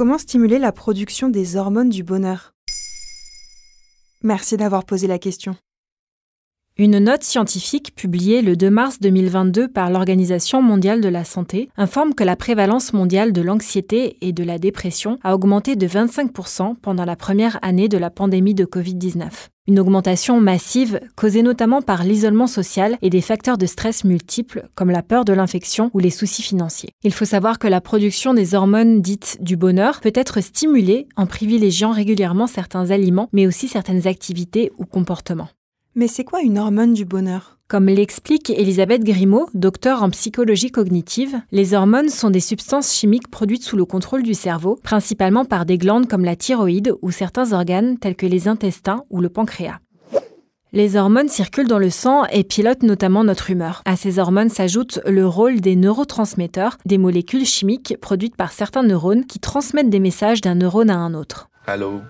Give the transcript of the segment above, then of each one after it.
Comment stimuler la production des hormones du bonheur? Merci d'avoir posé la question. Une note scientifique publiée le 2 mars 2022 par l'Organisation mondiale de la santé informe que la prévalence mondiale de l'anxiété et de la dépression a augmenté de 25% pendant la première année de la pandémie de Covid-19. Une augmentation massive causée notamment par l'isolement social et des facteurs de stress multiples comme la peur de l'infection ou les soucis financiers. Il faut savoir que la production des hormones dites du bonheur peut être stimulée en privilégiant régulièrement certains aliments mais aussi certaines activités ou comportements. Mais c'est quoi une hormone du bonheur? Comme l'explique Elisabeth Grimaud, docteur en psychologie cognitive, les hormones sont des substances chimiques produites sous le contrôle du cerveau, principalement par des glandes comme la thyroïde ou certains organes tels que les intestins ou le pancréas. Les hormones circulent dans le sang et pilotent notamment notre humeur. À ces hormones s'ajoute le rôle des neurotransmetteurs, des molécules chimiques produites par certains neurones qui transmettent des messages d'un neurone à un autre. Allô?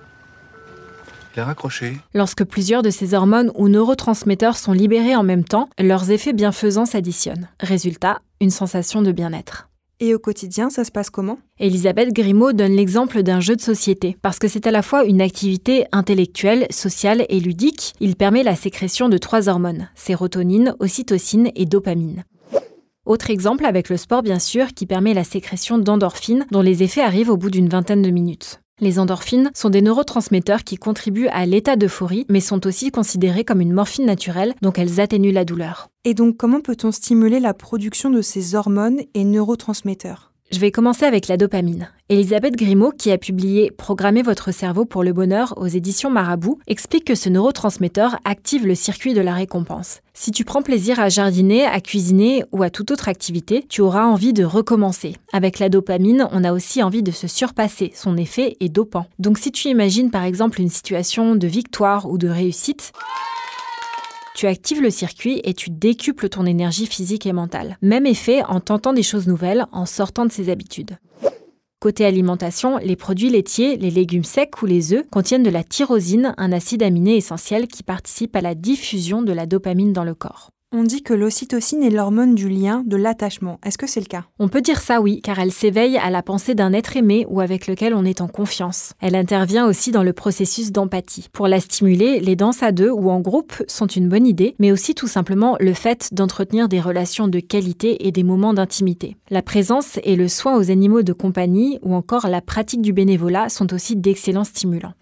Lorsque plusieurs de ces hormones ou neurotransmetteurs sont libérés en même temps, leurs effets bienfaisants s'additionnent. Résultat, une sensation de bien-être. Et au quotidien, ça se passe comment? Elisabeth Grimaud donne l'exemple d'un jeu de société, parce que c'est à la fois une activité intellectuelle, sociale et ludique. Il permet la sécrétion de trois hormones, sérotonine, ocytocine et dopamine. Autre exemple avec le sport bien sûr, qui permet la sécrétion d'endorphines dont les effets arrivent au bout d'une vingtaine de minutes. Les endorphines sont des neurotransmetteurs qui contribuent à l'état d'euphorie, mais sont aussi considérés comme une morphine naturelle, donc elles atténuent la douleur. Et donc comment peut-on stimuler la production de ces hormones et neurotransmetteurs? Je vais commencer avec la dopamine. Elisabeth Grimaud, qui a publié Programmer votre cerveau pour le bonheur aux éditions Marabout, explique que ce neurotransmetteur active le circuit de la récompense. Si tu prends plaisir à jardiner, à cuisiner ou à toute autre activité, tu auras envie de recommencer. Avec la dopamine, on a aussi envie de se surpasser. Son effet est dopant. Donc si tu imagines par exemple une situation de victoire ou de réussite, tu actives le circuit et tu décuples ton énergie physique et mentale. Même effet en tentant des choses nouvelles, en sortant de ses habitudes. Côté alimentation, les produits laitiers, les légumes secs ou les œufs contiennent de la tyrosine, un acide aminé essentiel qui participe à la diffusion de la dopamine dans le corps. On dit que l'ocytocine est l'hormone du lien, de l'attachement. Est-ce que c'est le cas? On peut dire ça oui, car elle s'éveille à la pensée d'un être aimé ou avec lequel on est en confiance. Elle intervient aussi dans le processus d'empathie. Pour la stimuler, les danses à deux ou en groupe sont une bonne idée, mais aussi tout simplement le fait d'entretenir des relations de qualité et des moments d'intimité. La présence et le soin aux animaux de compagnie ou encore la pratique du bénévolat sont aussi d'excellents stimulants.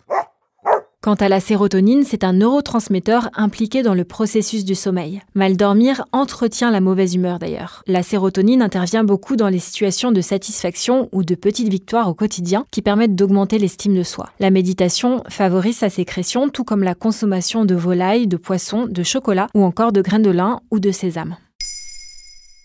Quant à la sérotonine, c'est un neurotransmetteur impliqué dans le processus du sommeil. Mal dormir entretient la mauvaise humeur d'ailleurs. La sérotonine intervient beaucoup dans les situations de satisfaction ou de petites victoires au quotidien qui permettent d'augmenter l'estime de soi. La méditation favorise sa sécrétion tout comme la consommation de volailles, de poissons, de chocolat ou encore de graines de lin ou de sésame.